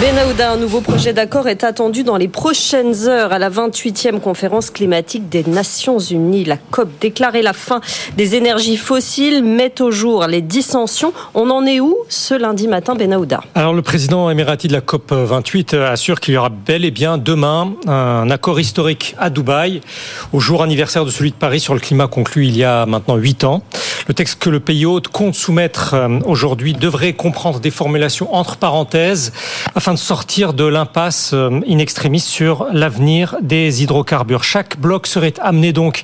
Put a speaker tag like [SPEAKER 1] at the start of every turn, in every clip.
[SPEAKER 1] Benahouda, un nouveau projet d'accord est attendu dans les prochaines heures à la 28e conférence climatique des Nations Unies. La COP déclarait la fin des énergies fossiles, met au jour les dissensions. On en est où ce lundi matin, Benahouda?
[SPEAKER 2] Alors le président émirati de la COP 28 assure qu'il y aura bel et bien demain un accord historique à Dubaï, au jour anniversaire de celui de Paris sur le climat conclu il y a maintenant 8 ans. Le texte que le pays hôte compte soumettre euh, aujourd'hui devrait comprendre des formulations entre parenthèses de sortir de l'impasse euh, in extremis sur l'avenir des hydrocarbures. Chaque bloc serait amené donc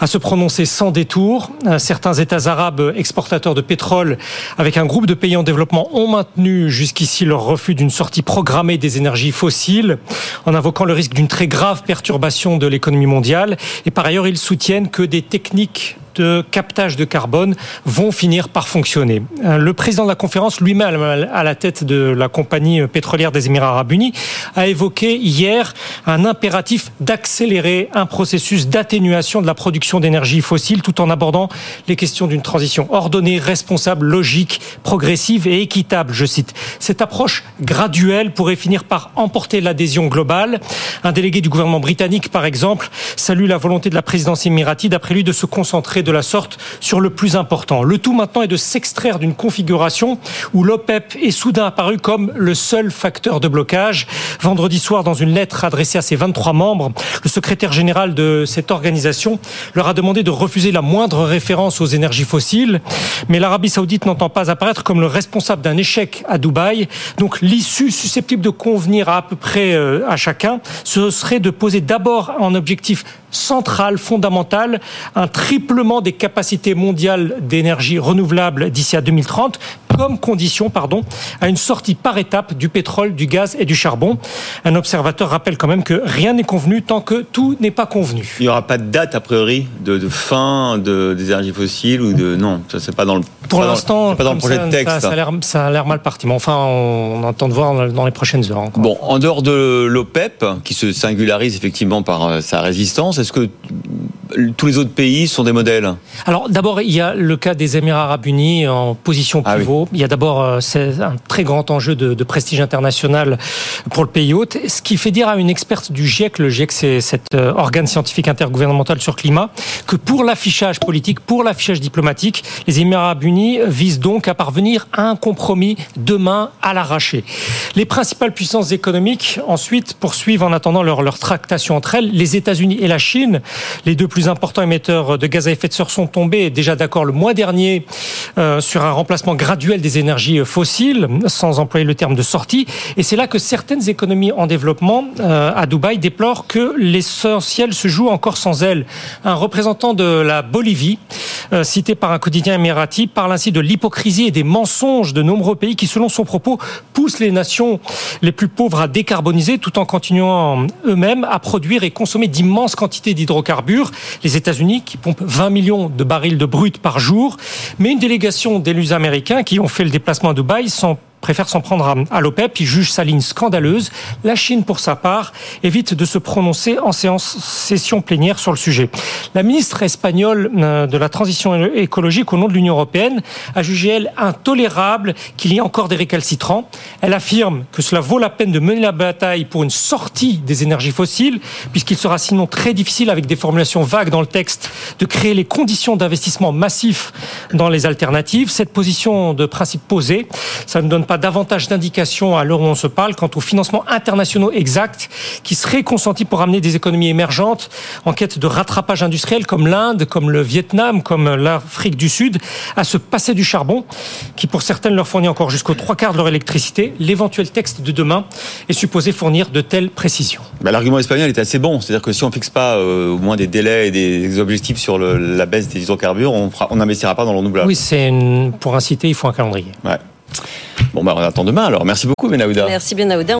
[SPEAKER 2] à se prononcer sans détour. Euh, certains États arabes exportateurs de pétrole avec un groupe de pays en développement ont maintenu jusqu'ici leur refus d'une sortie programmée des énergies fossiles en invoquant le risque d'une très grave perturbation de l'économie mondiale. Et par ailleurs, ils soutiennent que des techniques de captage de carbone vont finir par fonctionner. Euh, le président de la conférence, lui-même à la tête de la compagnie pétrolière des Émirats arabes unis, a évoqué hier un impératif d'accélérer un processus d'atténuation de la production d'énergie fossile tout en abordant les questions d'une transition ordonnée, responsable, logique, progressive et équitable, je cite. Cette approche graduelle pourrait finir par emporter l'adhésion globale. Un délégué du gouvernement britannique, par exemple, salue la volonté de la présidence émirati, d'après lui, de se concentrer de la sorte sur le plus important. Le tout maintenant est de s'extraire d'une configuration où l'OPEP est soudain apparu comme le seul facteur de blocage. Vendredi soir, dans une lettre adressée à ses 23 membres, le secrétaire général de cette organisation leur a demandé de refuser la moindre référence aux énergies fossiles. Mais l'Arabie saoudite n'entend pas apparaître comme le responsable d'un échec à Dubaï. Donc l'issue susceptible de convenir à à peu près euh, à chacun, ce serait de poser d'abord en objectif central, fondamental, un triplement des capacités mondiales d'énergie renouvelable d'ici à 2030 comme condition pardon, à une sortie par étape du pétrole, du gaz et du charbon. Un observateur rappelle quand même que rien n'est convenu tant que tout n'est pas convenu.
[SPEAKER 3] Il n'y aura pas de date a priori de, de fin de, des énergies fossiles ou de non, ça c'est pas dans le
[SPEAKER 2] pour l'instant
[SPEAKER 3] pas dans le projet de texte.
[SPEAKER 2] Ça, ça a l'air mal parti, mais enfin on, entend de voir dans les prochaines heures. Encore.
[SPEAKER 3] Bon, en dehors de l'OPEP qui se singularise effectivement par euh, sa résistance, est-ce que tous les autres pays sont des modèles
[SPEAKER 2] Alors d'abord, il y a le cas des Émirats arabes unis en position ah pivot. Il y a d'abord euh, un très grand enjeu de, de, prestige international pour le pays hôte, ce qui fait dire à une experte du GIEC, le GIEC c'est cet euh, organe scientifique intergouvernemental sur climat, que pour l'affichage politique, pour l'affichage diplomatique, les Émirats arabes unis visent donc à parvenir à un compromis demain à l'arraché. Les principales puissances économiques ensuite poursuivent en attendant leur, leur tractation entre elles. Les États-Unis et la Chine, les deux plus importants émetteurs de gaz à effet de serre sont tombés déjà d'accord le mois dernier euh, sur un remplacement graduel des énergies fossiles, sans employer le terme de sortie. Et c'est là que certaines économies en développement euh, à Dubaï déplorent que l'essentiel se joue encore sans elles. Un représentant de la Bolivie, euh, cité par un quotidien émirati, parle ainsi de l'hypocrisie et des mensonges de nombreux pays qui, selon son propos, poussent les nations les plus pauvres à décarboniser tout en continuant eux-mêmes à produire et consommer d'immenses quantités d'hydrocarbures. Les États-Unis qui pompent 20 millions de barils de brut par jour, mais une délégation d'élus américains qui ont fait le déplacement à Dubaï sont préfère s'en prendre à l'OPEP. Il juge sa ligne scandaleuse. La Chine, pour sa part, évite de se prononcer en séance session plénière sur le sujet. La ministre espagnole euh, de la transition écologique au nom de l'Union européenne a jugé, elle, intolérable qu'il y ait encore des récalcitrants. Elle affirme que cela vaut la peine de mener la bataille pour une sortie des énergies fossiles, puisqu'il sera sinon très difficile, avec des formulations vagues dans le texte, de créer les conditions d'investissement massif dans les alternatives. Cette position de principe posée, ça ne donne pas davantage d'indications à l'heure où on se parle quant aux financements internationaux exacts qui seraient consentis pour amener des économies émergentes en quête de rattrapage industriel comme l'Inde, comme le Vietnam, comme l'Afrique du Sud, à se passer du charbon qui pour certaines leur fournit encore jusqu'aux trois quarts de leur électricité. L'éventuel texte de demain est supposé fournir de telles précisions.
[SPEAKER 3] Bah, l'argument espagnol est assez bon, c'est-à-dire que si on fixe pas euh, au moins des délais et des objectifs sur la baisse des hydrocarbures, on n'investira pas dans le renouvelable.
[SPEAKER 2] Oui, c'est pour inciter, il faut un calendrier.
[SPEAKER 3] Ouais. Bon, bah, on attend demain alors. Merci beaucoup, Benahouda.
[SPEAKER 1] Merci, Benahouda.